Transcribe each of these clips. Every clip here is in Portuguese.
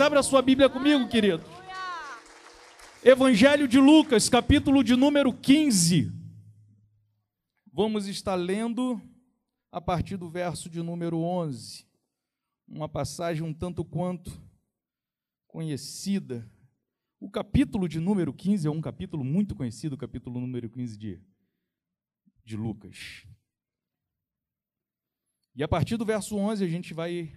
Abra sua Bíblia comigo, querido. Evangelho de Lucas, capítulo de número 15. Vamos estar lendo a partir do verso de número 11. Uma passagem um tanto quanto conhecida. O capítulo de número 15 é um capítulo muito conhecido, o capítulo número 15 de, de Lucas. E a partir do verso 11 a gente vai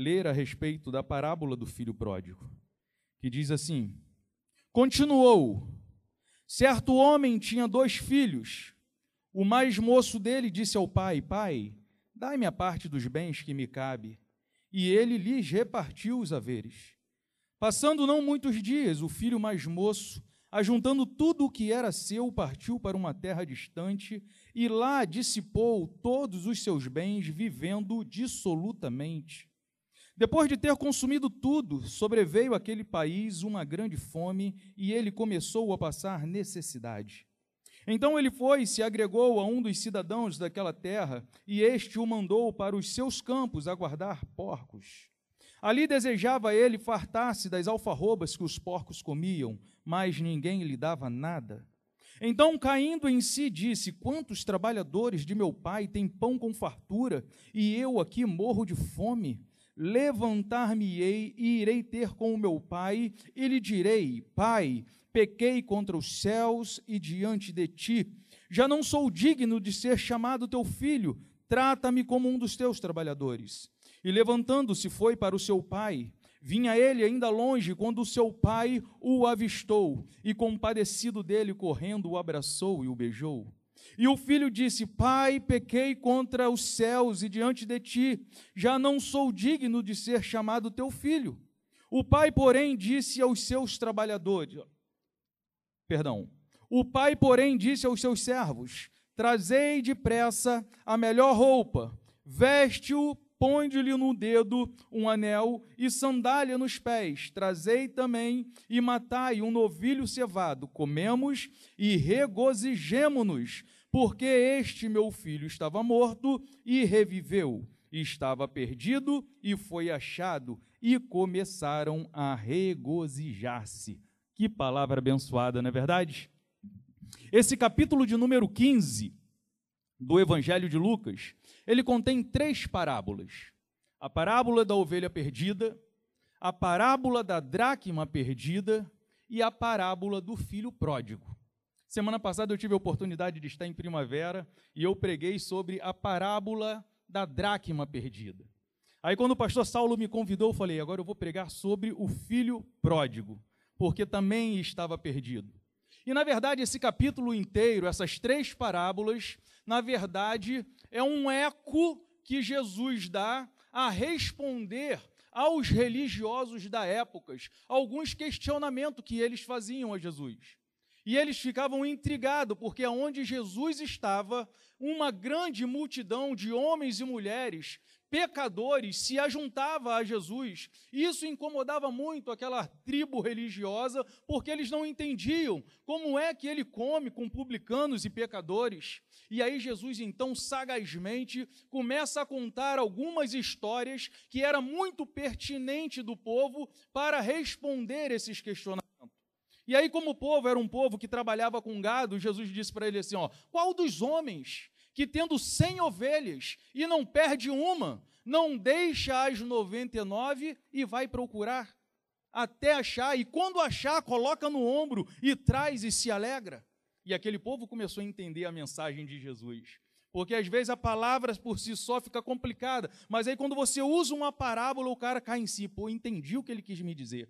ler a respeito da parábola do filho pródigo, que diz assim: Continuou: Certo homem tinha dois filhos. O mais moço dele disse ao pai: Pai, dai-me a parte dos bens que me cabe. E ele lhes repartiu os haveres. Passando não muitos dias, o filho mais moço, ajuntando tudo o que era seu, partiu para uma terra distante e lá dissipou todos os seus bens, vivendo dissolutamente. Depois de ter consumido tudo, sobreveio àquele país uma grande fome e ele começou a passar necessidade. Então ele foi e se agregou a um dos cidadãos daquela terra, e este o mandou para os seus campos a guardar porcos. Ali desejava ele fartar-se das alfarrobas que os porcos comiam, mas ninguém lhe dava nada. Então, caindo em si, disse: Quantos trabalhadores de meu pai têm pão com fartura, e eu aqui morro de fome? Levantar-me-ei e irei ter com o meu pai, e lhe direi: Pai, pequei contra os céus e diante de ti. Já não sou digno de ser chamado teu filho, trata-me como um dos teus trabalhadores. E levantando-se foi para o seu pai. Vinha ele ainda longe quando o seu pai o avistou, e compadecido dele, correndo, o abraçou e o beijou. E o filho disse: Pai, pequei contra os céus e diante de ti, já não sou digno de ser chamado teu filho. O pai, porém, disse aos seus trabalhadores: Perdão. O pai, porém, disse aos seus servos: Trazei depressa a melhor roupa, veste-o ponde-lhe no dedo um anel e sandália nos pés. Trazei também e matai um novilho cevado. Comemos e regozijemo-nos, porque este meu filho estava morto e reviveu, estava perdido e foi achado, e começaram a regozijar-se. Que palavra abençoada, não é verdade? Esse capítulo de número 15 do Evangelho de Lucas ele contém três parábolas: a parábola da ovelha perdida, a parábola da dracma perdida e a parábola do filho pródigo. Semana passada eu tive a oportunidade de estar em primavera e eu preguei sobre a parábola da dracma perdida. Aí, quando o pastor Saulo me convidou, eu falei: agora eu vou pregar sobre o filho pródigo, porque também estava perdido. E, na verdade, esse capítulo inteiro, essas três parábolas, na verdade, é um eco que Jesus dá a responder aos religiosos da época, alguns questionamentos que eles faziam a Jesus. E eles ficavam intrigados, porque onde Jesus estava, uma grande multidão de homens e mulheres pecadores se ajuntava a Jesus. Isso incomodava muito aquela tribo religiosa, porque eles não entendiam como é que ele come com publicanos e pecadores. E aí Jesus então sagazmente começa a contar algumas histórias que era muito pertinente do povo para responder esses questionamentos. E aí como o povo era um povo que trabalhava com gado, Jesus disse para ele assim, ó: "Qual dos homens que tendo cem ovelhas e não perde uma, não deixa as noventa e nove e vai procurar até achar, e quando achar, coloca no ombro e traz e se alegra. E aquele povo começou a entender a mensagem de Jesus. Porque às vezes a palavra por si só fica complicada, mas aí quando você usa uma parábola, o cara cai em si. Pô, entendi o que ele quis me dizer.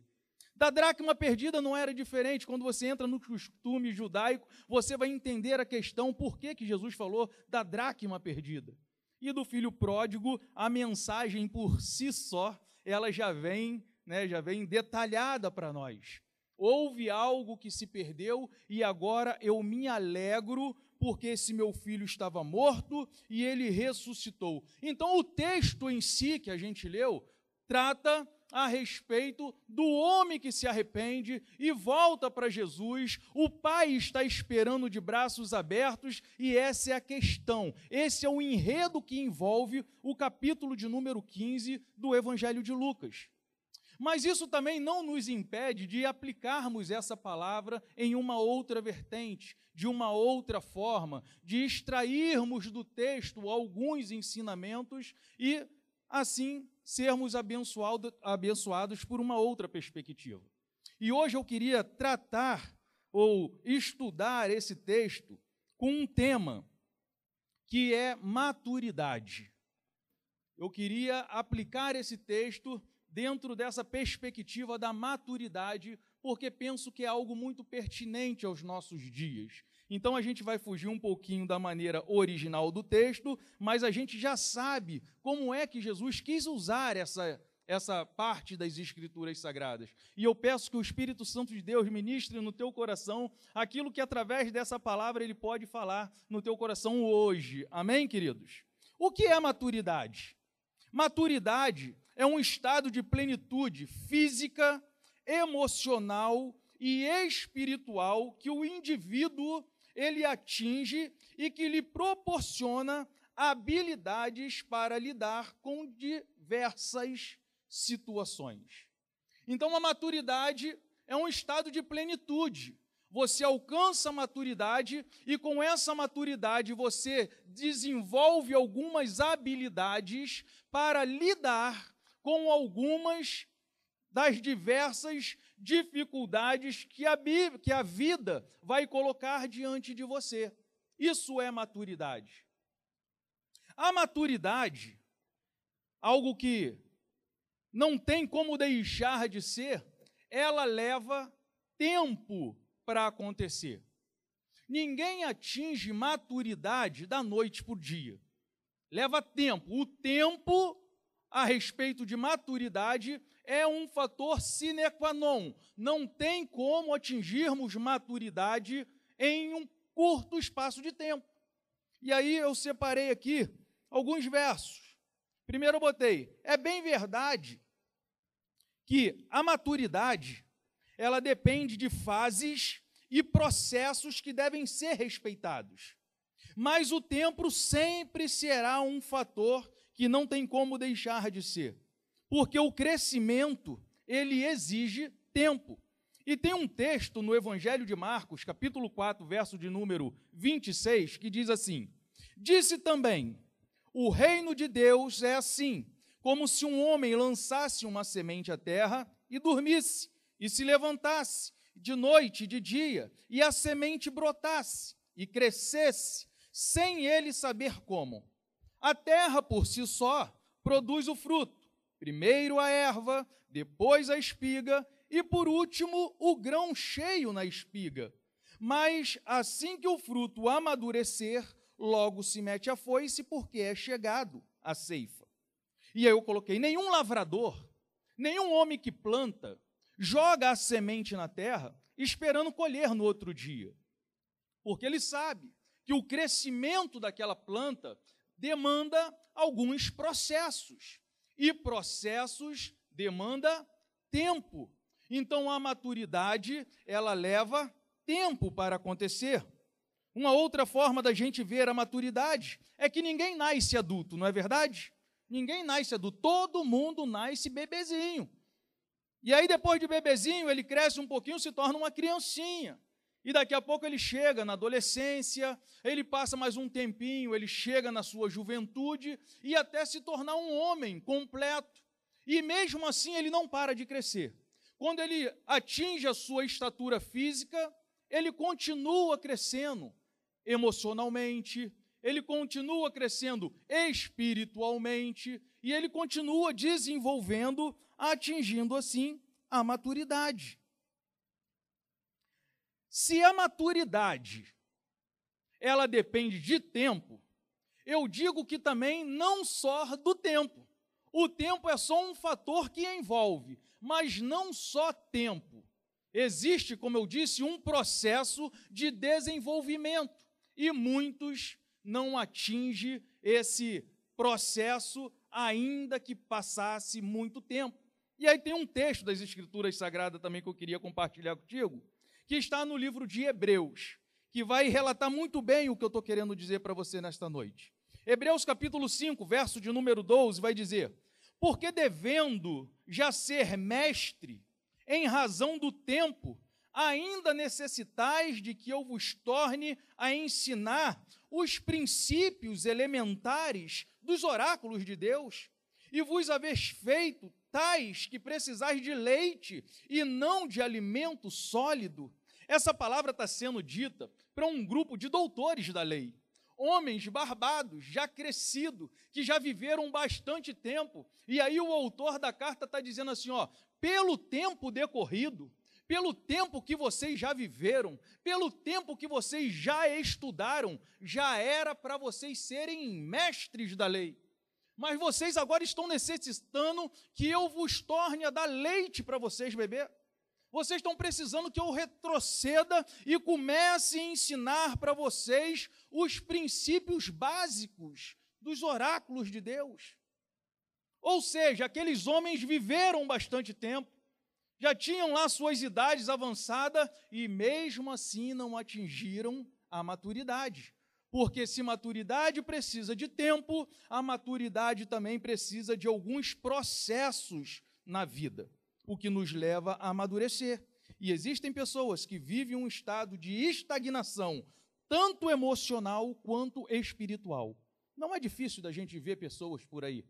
Da dracma perdida não era diferente. Quando você entra no costume judaico, você vai entender a questão por que, que Jesus falou da dracma perdida. E do filho pródigo, a mensagem por si só, ela já vem, né, já vem detalhada para nós. Houve algo que se perdeu e agora eu me alegro porque esse meu filho estava morto e ele ressuscitou. Então o texto em si que a gente leu trata a respeito do homem que se arrepende e volta para Jesus. O pai está esperando de braços abertos e essa é a questão. Esse é o enredo que envolve o capítulo de número 15 do Evangelho de Lucas. Mas isso também não nos impede de aplicarmos essa palavra em uma outra vertente, de uma outra forma, de extrairmos do texto alguns ensinamentos e, assim, sermos abençoado, abençoados por uma outra perspectiva. E hoje eu queria tratar ou estudar esse texto com um tema que é maturidade. Eu queria aplicar esse texto dentro dessa perspectiva da maturidade, porque penso que é algo muito pertinente aos nossos dias. Então a gente vai fugir um pouquinho da maneira original do texto, mas a gente já sabe como é que Jesus quis usar essa essa parte das Escrituras Sagradas. E eu peço que o Espírito Santo de Deus ministre no teu coração aquilo que através dessa palavra ele pode falar no teu coração hoje. Amém, queridos? O que é maturidade? Maturidade é um estado de plenitude física, emocional e espiritual que o indivíduo ele atinge e que lhe proporciona habilidades para lidar com diversas situações. Então, a maturidade é um estado de plenitude. Você alcança a maturidade e, com essa maturidade, você desenvolve algumas habilidades para lidar com algumas das diversas dificuldades que a, que a vida vai colocar diante de você. Isso é maturidade. A maturidade, algo que não tem como deixar de ser, ela leva tempo para acontecer. Ninguém atinge maturidade da noite para o dia. Leva tempo. O tempo a respeito de maturidade é um fator sine qua non. Não tem como atingirmos maturidade em um curto espaço de tempo. E aí eu separei aqui alguns versos. Primeiro eu botei, é bem verdade que a maturidade ela depende de fases e processos que devem ser respeitados. Mas o tempo sempre será um fator que não tem como deixar de ser. Porque o crescimento, ele exige tempo. E tem um texto no Evangelho de Marcos, capítulo 4, verso de número 26, que diz assim: Disse também: o reino de Deus é assim, como se um homem lançasse uma semente à terra e dormisse, e se levantasse de noite e de dia, e a semente brotasse e crescesse, sem ele saber como. A terra por si só produz o fruto, primeiro a erva, depois a espiga e por último o grão cheio na espiga. Mas assim que o fruto amadurecer, logo se mete a foice, porque é chegado a ceifa. E aí eu coloquei: nenhum lavrador, nenhum homem que planta, joga a semente na terra esperando colher no outro dia. Porque ele sabe que o crescimento daquela planta demanda alguns processos. E processos demanda tempo. Então a maturidade, ela leva tempo para acontecer. Uma outra forma da gente ver a maturidade é que ninguém nasce adulto, não é verdade? Ninguém nasce adulto, todo mundo nasce bebezinho. E aí, depois de bebezinho, ele cresce um pouquinho, se torna uma criancinha. E daqui a pouco ele chega na adolescência, ele passa mais um tempinho, ele chega na sua juventude e até se tornar um homem completo. E mesmo assim ele não para de crescer. Quando ele atinge a sua estatura física, ele continua crescendo emocionalmente, ele continua crescendo espiritualmente e ele continua desenvolvendo, atingindo assim a maturidade. Se a maturidade ela depende de tempo, eu digo que também não só do tempo. O tempo é só um fator que envolve, mas não só tempo. Existe, como eu disse, um processo de desenvolvimento e muitos não atingem esse processo ainda que passasse muito tempo. E aí tem um texto das Escrituras Sagradas também que eu queria compartilhar contigo, que está no livro de Hebreus, que vai relatar muito bem o que eu estou querendo dizer para você nesta noite. Hebreus capítulo 5, verso de número 12, vai dizer: Porque devendo já ser mestre, em razão do tempo, ainda necessitais de que eu vos torne a ensinar os princípios elementares dos oráculos de Deus, e vos haveis feito tais que precisais de leite e não de alimento sólido. Essa palavra está sendo dita para um grupo de doutores da lei, homens barbados, já crescidos, que já viveram bastante tempo. E aí o autor da carta está dizendo assim: ó, pelo tempo decorrido, pelo tempo que vocês já viveram, pelo tempo que vocês já estudaram, já era para vocês serem mestres da lei. Mas vocês agora estão necessitando que eu vos torne a dar leite para vocês beber. Vocês estão precisando que eu retroceda e comece a ensinar para vocês os princípios básicos dos oráculos de Deus. Ou seja, aqueles homens viveram bastante tempo, já tinham lá suas idades avançadas e mesmo assim não atingiram a maturidade. Porque se maturidade precisa de tempo, a maturidade também precisa de alguns processos na vida, o que nos leva a amadurecer. E existem pessoas que vivem um estado de estagnação, tanto emocional quanto espiritual. Não é difícil da gente ver pessoas por aí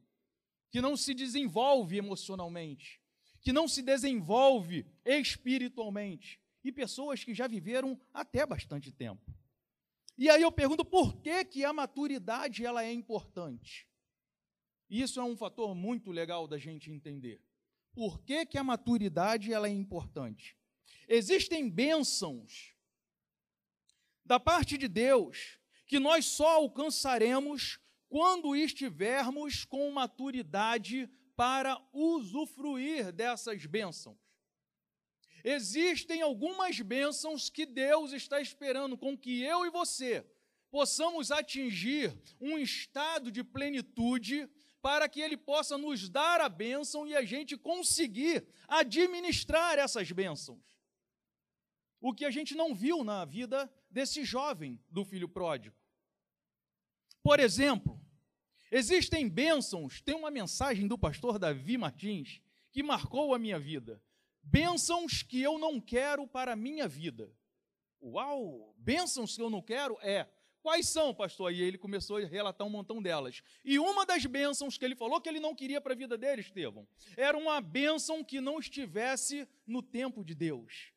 que não se desenvolve emocionalmente, que não se desenvolve espiritualmente, e pessoas que já viveram até bastante tempo. E aí eu pergunto por que, que a maturidade ela é importante? Isso é um fator muito legal da gente entender. Por que, que a maturidade ela é importante? Existem bênçãos da parte de Deus que nós só alcançaremos quando estivermos com maturidade para usufruir dessas bênçãos. Existem algumas bênçãos que Deus está esperando com que eu e você possamos atingir um estado de plenitude para que Ele possa nos dar a bênção e a gente conseguir administrar essas bênçãos. O que a gente não viu na vida desse jovem do filho pródigo. Por exemplo, existem bênçãos, tem uma mensagem do pastor Davi Martins que marcou a minha vida. Bênçãos que eu não quero para a minha vida. Uau! Bênçãos que eu não quero é. Quais são, pastor? E ele começou a relatar um montão delas. E uma das bênçãos que ele falou que ele não queria para a vida dele, Estevão, era uma bênção que não estivesse no tempo de Deus.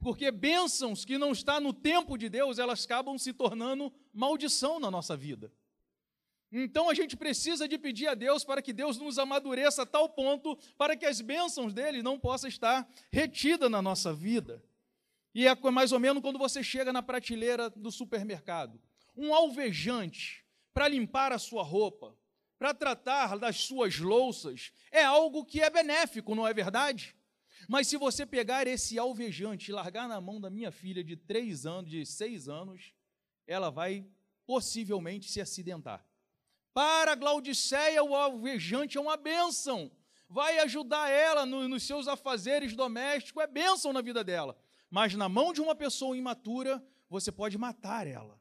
Porque bênçãos que não está no tempo de Deus, elas acabam se tornando maldição na nossa vida. Então a gente precisa de pedir a Deus para que Deus nos amadureça a tal ponto para que as bênçãos dele não possam estar retidas na nossa vida. E é mais ou menos quando você chega na prateleira do supermercado. Um alvejante para limpar a sua roupa, para tratar das suas louças, é algo que é benéfico, não é verdade? Mas se você pegar esse alvejante e largar na mão da minha filha de três anos, de seis anos, ela vai possivelmente se acidentar. Para Glaudiceia, o alvejante é uma bênção. Vai ajudar ela no, nos seus afazeres domésticos, é bênção na vida dela. Mas na mão de uma pessoa imatura, você pode matar ela.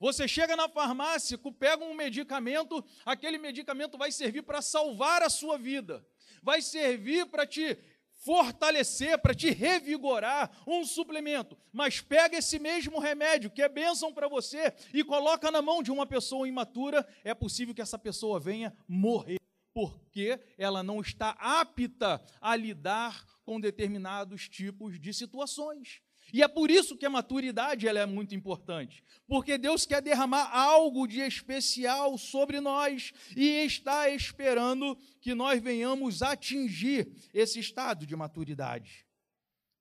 Você chega na farmácia, pega um medicamento, aquele medicamento vai servir para salvar a sua vida, vai servir para te fortalecer, para te revigorar, um suplemento. Mas pega esse mesmo remédio, que é bênção para você, e coloca na mão de uma pessoa imatura, é possível que essa pessoa venha morrer, porque ela não está apta a lidar com determinados tipos de situações. E é por isso que a maturidade ela é muito importante, porque Deus quer derramar algo de especial sobre nós e está esperando que nós venhamos atingir esse estado de maturidade.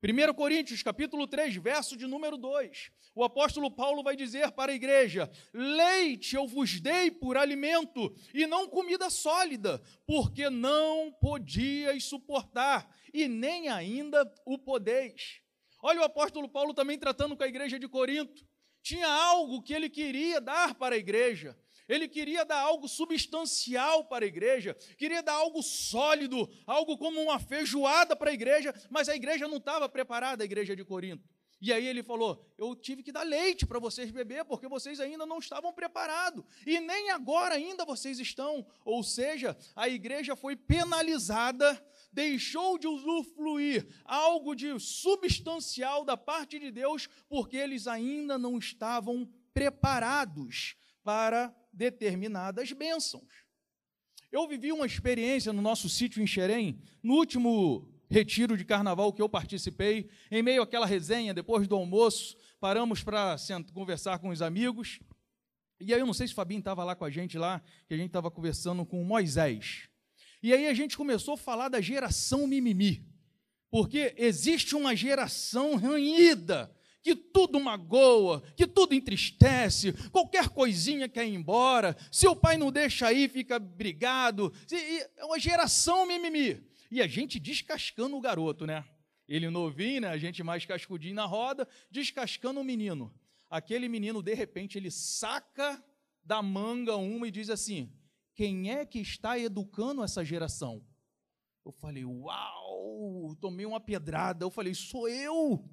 1 Coríntios, capítulo 3, verso de número 2. O apóstolo Paulo vai dizer para a igreja: Leite eu vos dei por alimento e não comida sólida, porque não podíeis suportar e nem ainda o podeis. Olha o apóstolo Paulo também tratando com a igreja de Corinto. Tinha algo que ele queria dar para a igreja. Ele queria dar algo substancial para a igreja, queria dar algo sólido, algo como uma feijoada para a igreja, mas a igreja não estava preparada, a igreja de Corinto. E aí ele falou: Eu tive que dar leite para vocês beber, porque vocês ainda não estavam preparados. E nem agora ainda vocês estão. Ou seja, a igreja foi penalizada, deixou de usufruir algo de substancial da parte de Deus, porque eles ainda não estavam preparados para determinadas bênçãos. Eu vivi uma experiência no nosso sítio em Xerém, no último retiro de carnaval que eu participei, em meio àquela resenha, depois do almoço, paramos para conversar com os amigos. E aí eu não sei se o Fabinho estava lá com a gente lá, que a gente estava conversando com Moisés. E aí a gente começou a falar da geração mimimi. Porque existe uma geração ranhida, que tudo magoa, que tudo entristece, qualquer coisinha quer ir embora, se o pai não deixa aí, fica brigado. É uma geração mimimi. E a gente descascando o garoto, né? Ele novinho, né? A gente mais cascudinho na roda, descascando o menino. Aquele menino, de repente, ele saca da manga uma e diz assim: Quem é que está educando essa geração? Eu falei, uau, tomei uma pedrada. Eu falei, sou eu.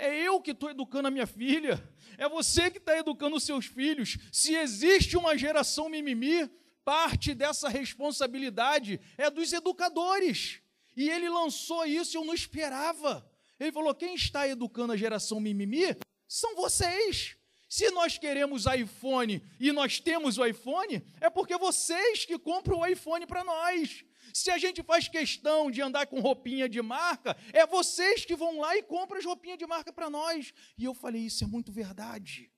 É eu que estou educando a minha filha. É você que está educando os seus filhos. Se existe uma geração mimimi, parte dessa responsabilidade é dos educadores. E ele lançou isso e eu não esperava. Ele falou: quem está educando a geração mimimi são vocês. Se nós queremos iPhone e nós temos o iPhone, é porque vocês que compram o iPhone para nós. Se a gente faz questão de andar com roupinha de marca, é vocês que vão lá e compram as roupinhas de marca para nós. E eu falei: isso é muito verdade.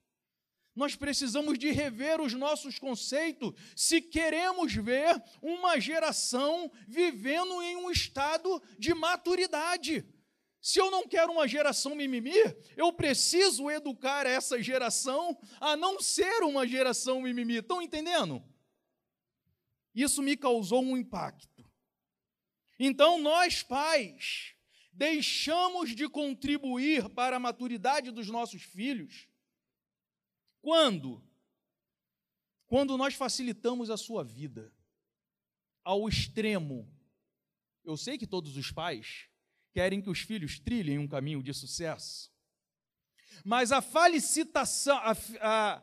Nós precisamos de rever os nossos conceitos se queremos ver uma geração vivendo em um estado de maturidade. Se eu não quero uma geração mimimi, eu preciso educar essa geração a não ser uma geração mimimi. Estão entendendo? Isso me causou um impacto. Então, nós pais deixamos de contribuir para a maturidade dos nossos filhos quando? Quando nós facilitamos a sua vida ao extremo. Eu sei que todos os pais querem que os filhos trilhem um caminho de sucesso, mas a felicitação, a, a,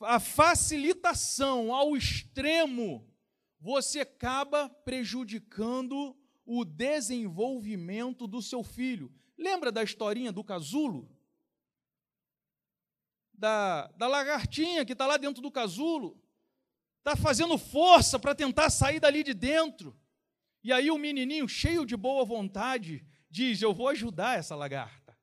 a facilitação ao extremo, você acaba prejudicando o desenvolvimento do seu filho. Lembra da historinha do casulo? da, da lagartinha que está lá dentro do casulo, está fazendo força para tentar sair dali de dentro. E aí o menininho, cheio de boa vontade, diz: Eu vou ajudar essa lagarta.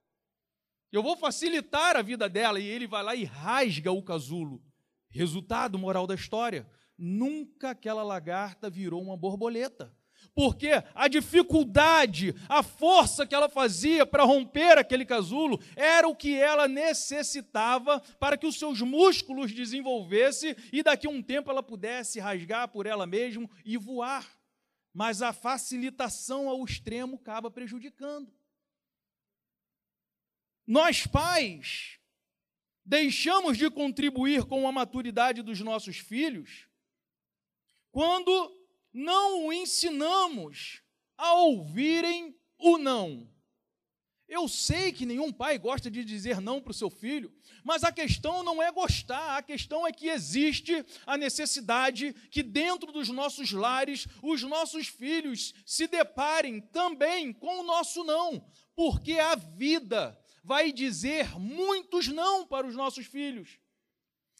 Eu vou facilitar a vida dela. E ele vai lá e rasga o casulo. Resultado moral da história: nunca aquela lagarta virou uma borboleta porque a dificuldade, a força que ela fazia para romper aquele casulo era o que ela necessitava para que os seus músculos desenvolvessem e daqui a um tempo ela pudesse rasgar por ela mesma e voar. Mas a facilitação ao extremo acaba prejudicando. Nós pais deixamos de contribuir com a maturidade dos nossos filhos quando não o ensinamos a ouvirem o não. Eu sei que nenhum pai gosta de dizer não para o seu filho, mas a questão não é gostar, a questão é que existe a necessidade que dentro dos nossos lares os nossos filhos se deparem também com o nosso não, porque a vida vai dizer muitos não para os nossos filhos.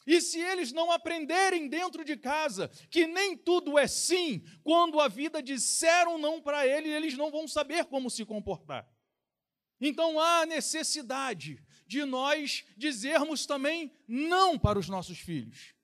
E se eles não aprenderem dentro de casa que nem tudo é sim, quando a vida disser um não para eles, eles não vão saber como se comportar. Então há necessidade de nós dizermos também não para os nossos filhos.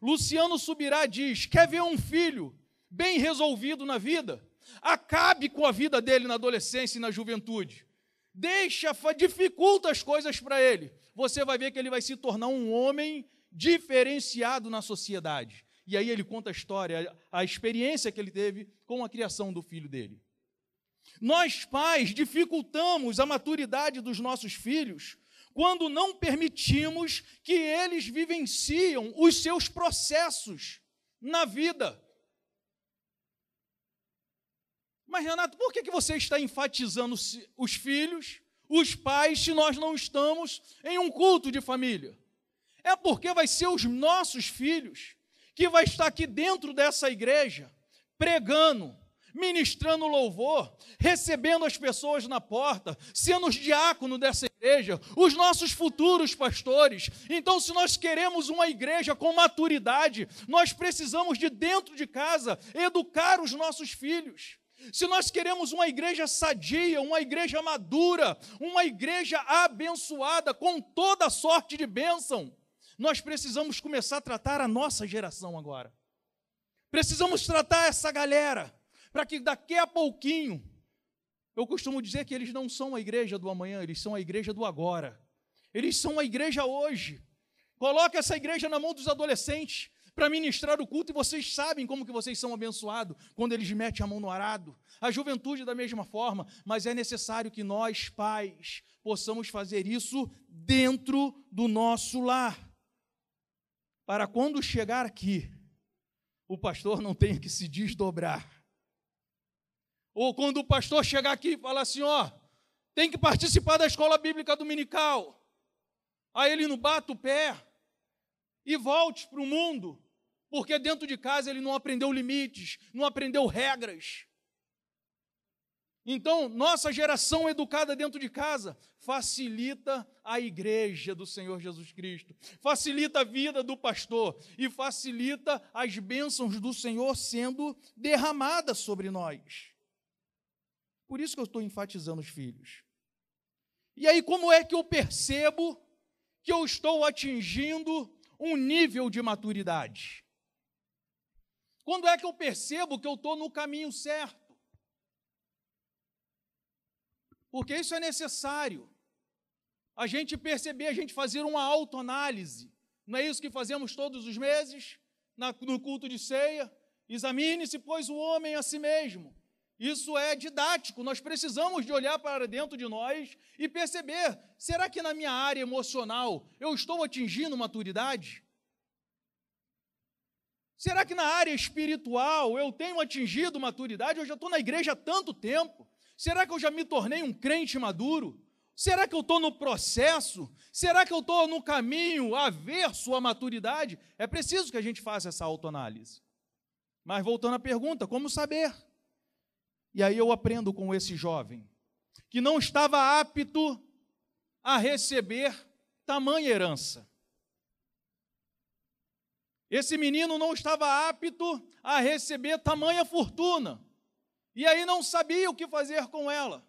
Luciano Subirá diz: quer ver um filho bem resolvido na vida? Acabe com a vida dele na adolescência e na juventude. Deixa, dificulta as coisas para ele. Você vai ver que ele vai se tornar um homem diferenciado na sociedade. E aí ele conta a história, a experiência que ele teve com a criação do filho dele. Nós, pais, dificultamos a maturidade dos nossos filhos quando não permitimos que eles vivenciam os seus processos na vida. Mas, Renato, por que você está enfatizando os filhos, os pais se nós não estamos em um culto de família. É porque vai ser os nossos filhos que vai estar aqui dentro dessa igreja pregando, ministrando louvor, recebendo as pessoas na porta, sendo os diáconos dessa igreja, os nossos futuros pastores. Então, se nós queremos uma igreja com maturidade, nós precisamos de dentro de casa educar os nossos filhos. Se nós queremos uma igreja sadia, uma igreja madura, uma igreja abençoada com toda sorte de bênção, nós precisamos começar a tratar a nossa geração agora. Precisamos tratar essa galera para que daqui a pouquinho, eu costumo dizer que eles não são a igreja do amanhã, eles são a igreja do agora. Eles são a igreja hoje. Coloque essa igreja na mão dos adolescentes para ministrar o culto e vocês sabem como que vocês são abençoados quando eles metem a mão no arado. A juventude da mesma forma, mas é necessário que nós, pais, possamos fazer isso dentro do nosso lar. Para quando chegar aqui, o pastor não tenha que se desdobrar ou quando o pastor chegar aqui e falar assim, ó, tem que participar da escola bíblica dominical. Aí ele não bata o pé e volte para o mundo, porque dentro de casa ele não aprendeu limites, não aprendeu regras. Então, nossa geração educada dentro de casa facilita a igreja do Senhor Jesus Cristo, facilita a vida do pastor e facilita as bênçãos do Senhor sendo derramadas sobre nós. Por isso que eu estou enfatizando os filhos. E aí, como é que eu percebo que eu estou atingindo um nível de maturidade? Quando é que eu percebo que eu estou no caminho certo? Porque isso é necessário. A gente perceber, a gente fazer uma autoanálise. Não é isso que fazemos todos os meses, no culto de ceia? Examine-se, pois, o homem a si mesmo. Isso é didático, nós precisamos de olhar para dentro de nós e perceber: será que na minha área emocional eu estou atingindo maturidade? Será que na área espiritual eu tenho atingido maturidade? Eu já estou na igreja há tanto tempo. Será que eu já me tornei um crente maduro? Será que eu estou no processo? Será que eu estou no caminho averso à maturidade? É preciso que a gente faça essa autoanálise. Mas voltando à pergunta, como saber? E aí eu aprendo com esse jovem que não estava apto a receber tamanha herança. Esse menino não estava apto a receber tamanha fortuna. E aí não sabia o que fazer com ela.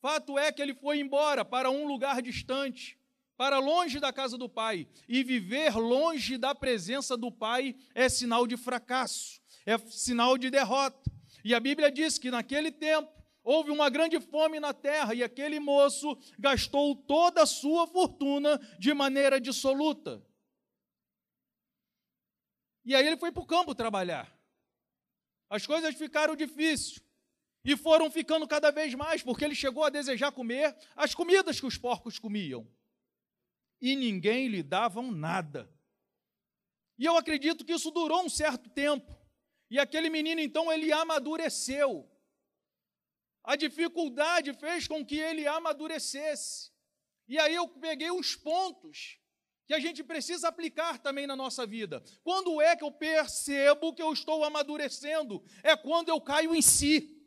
Fato é que ele foi embora para um lugar distante, para longe da casa do pai. E viver longe da presença do pai é sinal de fracasso, é sinal de derrota. E a Bíblia diz que naquele tempo houve uma grande fome na terra e aquele moço gastou toda a sua fortuna de maneira dissoluta. E aí ele foi para o campo trabalhar. As coisas ficaram difíceis e foram ficando cada vez mais, porque ele chegou a desejar comer as comidas que os porcos comiam. E ninguém lhe dava nada. E eu acredito que isso durou um certo tempo. E aquele menino, então, ele amadureceu. A dificuldade fez com que ele amadurecesse. E aí eu peguei os pontos que a gente precisa aplicar também na nossa vida. Quando é que eu percebo que eu estou amadurecendo? É quando eu caio em si.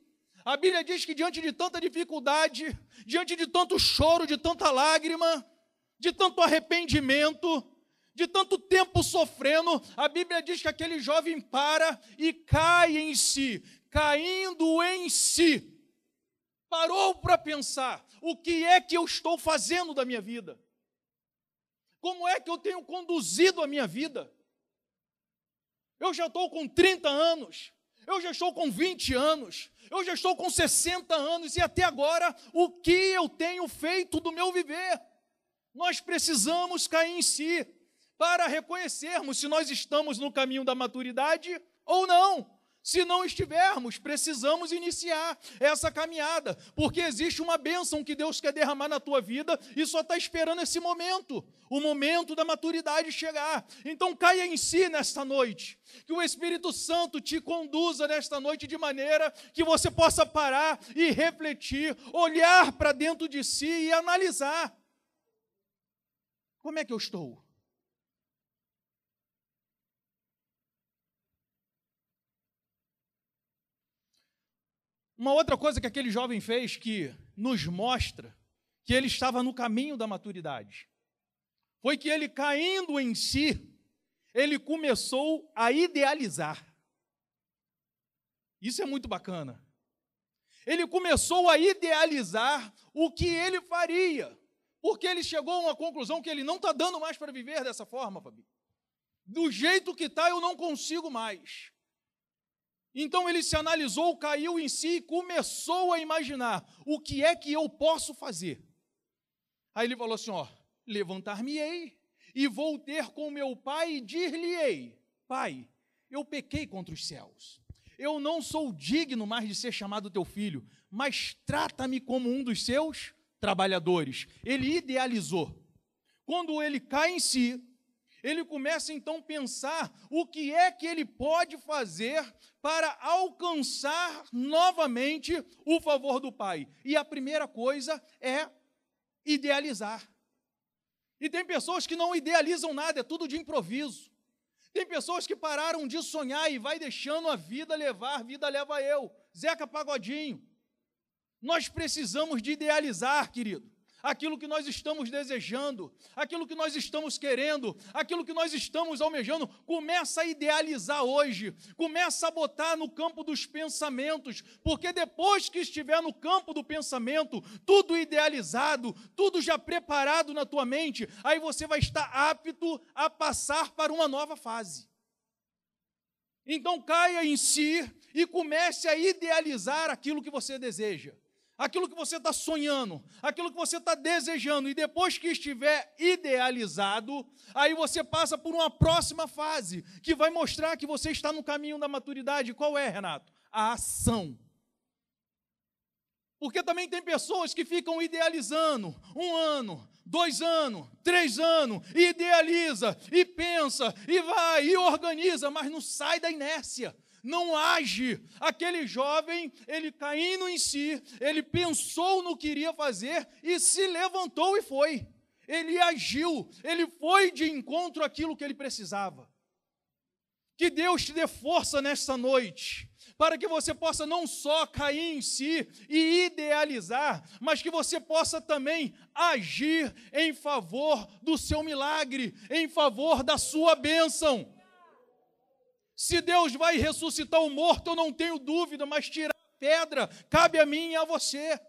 A Bíblia diz que diante de tanta dificuldade, diante de tanto choro, de tanta lágrima, de tanto arrependimento, de tanto tempo sofrendo, a Bíblia diz que aquele jovem para e cai em si, caindo em si. Parou para pensar: o que é que eu estou fazendo da minha vida? Como é que eu tenho conduzido a minha vida? Eu já estou com 30 anos, eu já estou com 20 anos, eu já estou com 60 anos e até agora o que eu tenho feito do meu viver? Nós precisamos cair em si para reconhecermos se nós estamos no caminho da maturidade ou não. Se não estivermos, precisamos iniciar essa caminhada, porque existe uma bênção que Deus quer derramar na tua vida e só está esperando esse momento, o momento da maturidade chegar. Então caia em si nesta noite, que o Espírito Santo te conduza nesta noite de maneira que você possa parar e refletir, olhar para dentro de si e analisar. Como é que eu estou? Uma outra coisa que aquele jovem fez que nos mostra que ele estava no caminho da maturidade foi que ele, caindo em si, ele começou a idealizar. Isso é muito bacana. Ele começou a idealizar o que ele faria, porque ele chegou a uma conclusão que ele não está dando mais para viver dessa forma, Fabi. Do jeito que está, eu não consigo mais. Então ele se analisou, caiu em si e começou a imaginar o que é que eu posso fazer. Aí ele falou assim: ó, levantar-me-ei e vou ter com meu pai e dir-lhe-ei: Pai, eu pequei contra os céus. Eu não sou digno mais de ser chamado teu filho, mas trata-me como um dos seus trabalhadores. Ele idealizou. Quando ele cai em si, ele começa então a pensar o que é que ele pode fazer para alcançar novamente o favor do Pai. E a primeira coisa é idealizar. E tem pessoas que não idealizam nada, é tudo de improviso. Tem pessoas que pararam de sonhar e vai deixando a vida levar, a vida leva eu. Zeca Pagodinho. Nós precisamos de idealizar, querido aquilo que nós estamos desejando, aquilo que nós estamos querendo, aquilo que nós estamos almejando, começa a idealizar hoje, começa a botar no campo dos pensamentos, porque depois que estiver no campo do pensamento, tudo idealizado, tudo já preparado na tua mente, aí você vai estar apto a passar para uma nova fase. Então caia em si e comece a idealizar aquilo que você deseja aquilo que você está sonhando, aquilo que você está desejando, e depois que estiver idealizado, aí você passa por uma próxima fase, que vai mostrar que você está no caminho da maturidade. Qual é, Renato? A ação. Porque também tem pessoas que ficam idealizando um ano, dois anos, três anos, e idealiza, e pensa, e vai, e organiza, mas não sai da inércia não age. Aquele jovem, ele caindo em si, ele pensou no que iria fazer e se levantou e foi. Ele agiu, ele foi de encontro àquilo que ele precisava. Que Deus te dê força nesta noite, para que você possa não só cair em si e idealizar, mas que você possa também agir em favor do seu milagre, em favor da sua bênção. Se Deus vai ressuscitar o morto, eu não tenho dúvida, mas tirar a pedra cabe a mim e a você.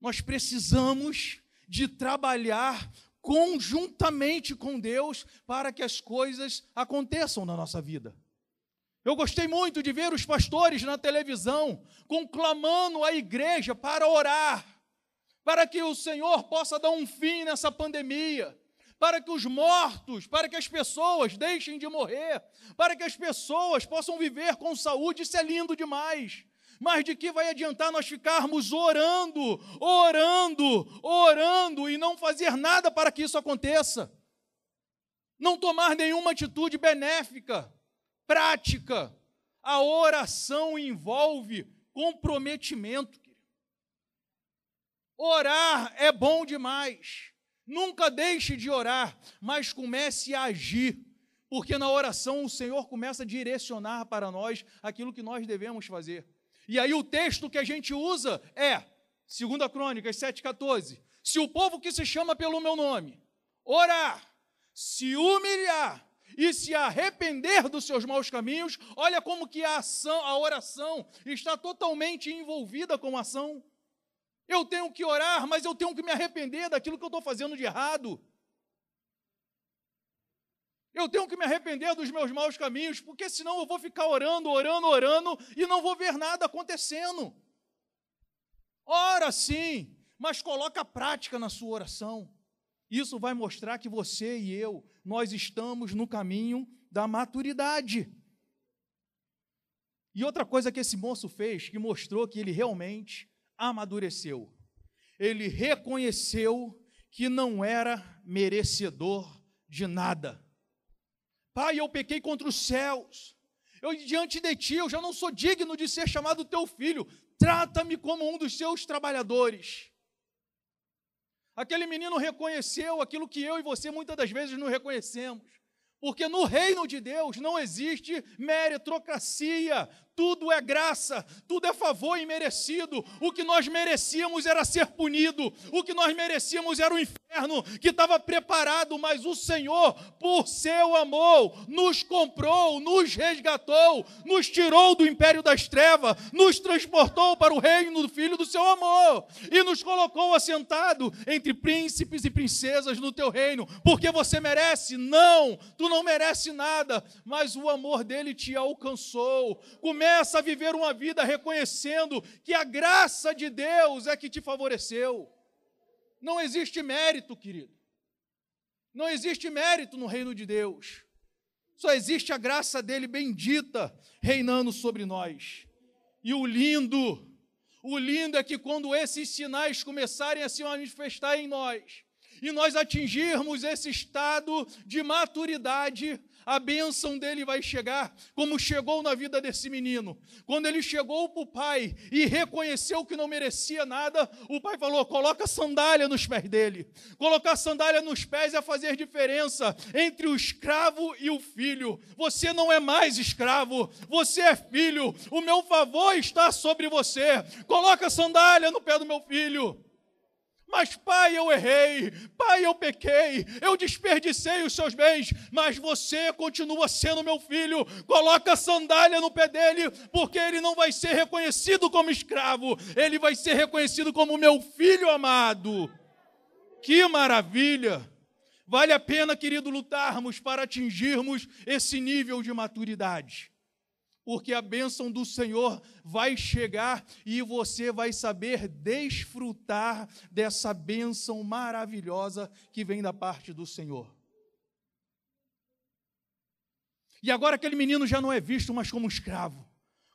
Nós precisamos de trabalhar conjuntamente com Deus para que as coisas aconteçam na nossa vida. Eu gostei muito de ver os pastores na televisão conclamando a igreja para orar, para que o Senhor possa dar um fim nessa pandemia para que os mortos, para que as pessoas deixem de morrer, para que as pessoas possam viver com saúde, isso é lindo demais. Mas de que vai adiantar nós ficarmos orando, orando, orando e não fazer nada para que isso aconteça? Não tomar nenhuma atitude benéfica, prática. A oração envolve comprometimento. Orar é bom demais. Nunca deixe de orar, mas comece a agir, porque na oração o Senhor começa a direcionar para nós aquilo que nós devemos fazer. E aí o texto que a gente usa é 2 Crônicas 7,14. Se o povo que se chama pelo meu nome orar, se humilhar e se arrepender dos seus maus caminhos, olha como que a ação, a oração está totalmente envolvida com a ação. Eu tenho que orar, mas eu tenho que me arrepender daquilo que eu estou fazendo de errado. Eu tenho que me arrepender dos meus maus caminhos, porque senão eu vou ficar orando, orando, orando e não vou ver nada acontecendo. Ora sim, mas coloca prática na sua oração. Isso vai mostrar que você e eu, nós estamos no caminho da maturidade. E outra coisa que esse moço fez, que mostrou que ele realmente amadureceu. Ele reconheceu que não era merecedor de nada. Pai, eu pequei contra os céus. Eu diante de ti, eu já não sou digno de ser chamado teu filho. Trata-me como um dos seus trabalhadores. Aquele menino reconheceu aquilo que eu e você muitas das vezes não reconhecemos. Porque no reino de Deus não existe meritocracia, tudo é graça, tudo é favor imerecido. O que nós merecíamos era ser punido, o que nós merecíamos era o inferno que estava preparado, mas o Senhor, por seu amor, nos comprou, nos resgatou, nos tirou do império das trevas, nos transportou para o reino do Filho do seu amor e nos colocou assentado entre príncipes e princesas no teu reino, porque você merece? Não, tu não merece nada, mas o amor dele te alcançou. Começa começa a viver uma vida reconhecendo que a graça de Deus é que te favoreceu. Não existe mérito, querido. Não existe mérito no reino de Deus. Só existe a graça dele bendita reinando sobre nós. E o lindo, o lindo é que quando esses sinais começarem a se manifestar em nós, e nós atingirmos esse estado de maturidade, a bênção dele vai chegar, como chegou na vida desse menino. Quando ele chegou para o pai e reconheceu que não merecia nada, o pai falou: coloca sandália nos pés dele. Colocar sandália nos pés é fazer diferença entre o escravo e o filho. Você não é mais escravo, você é filho. O meu favor está sobre você. Coloca sandália no pé do meu filho. Mas, pai, eu errei, pai, eu pequei, eu desperdicei os seus bens, mas você continua sendo meu filho. Coloca a sandália no pé dele, porque ele não vai ser reconhecido como escravo, ele vai ser reconhecido como meu filho amado. Que maravilha! Vale a pena, querido, lutarmos para atingirmos esse nível de maturidade porque a bênção do Senhor vai chegar e você vai saber desfrutar dessa bênção maravilhosa que vem da parte do Senhor. E agora aquele menino já não é visto mais como escravo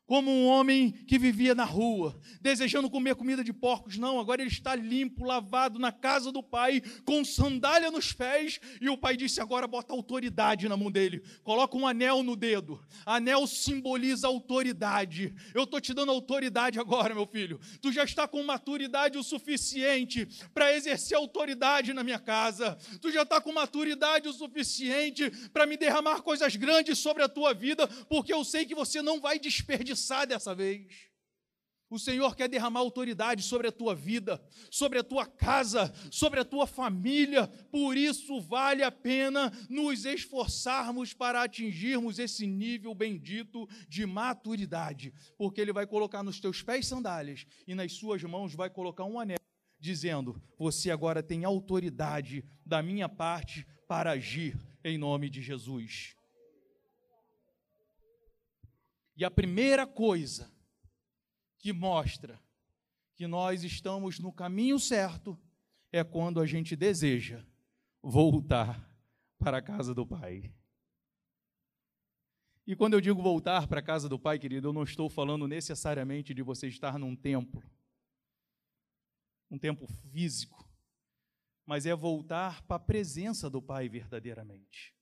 como um homem que vivia na rua, desejando comer comida de porcos. Não, agora ele está limpo, lavado na casa do pai, com sandália nos pés. E o pai disse: agora bota autoridade na mão dele, coloca um anel no dedo. Anel simboliza autoridade. Eu estou te dando autoridade agora, meu filho. Tu já está com maturidade o suficiente para exercer autoridade na minha casa. Tu já está com maturidade o suficiente para me derramar coisas grandes sobre a tua vida, porque eu sei que você não vai desperdiçar desperdiçar dessa vez. O Senhor quer derramar autoridade sobre a tua vida, sobre a tua casa, sobre a tua família. Por isso vale a pena nos esforçarmos para atingirmos esse nível bendito de maturidade, porque ele vai colocar nos teus pés sandálias e nas suas mãos vai colocar um anel dizendo: "Você agora tem autoridade da minha parte para agir em nome de Jesus". E a primeira coisa que mostra que nós estamos no caminho certo é quando a gente deseja voltar para a casa do Pai. E quando eu digo voltar para a casa do Pai, querido, eu não estou falando necessariamente de você estar num templo, um templo físico, mas é voltar para a presença do Pai verdadeiramente.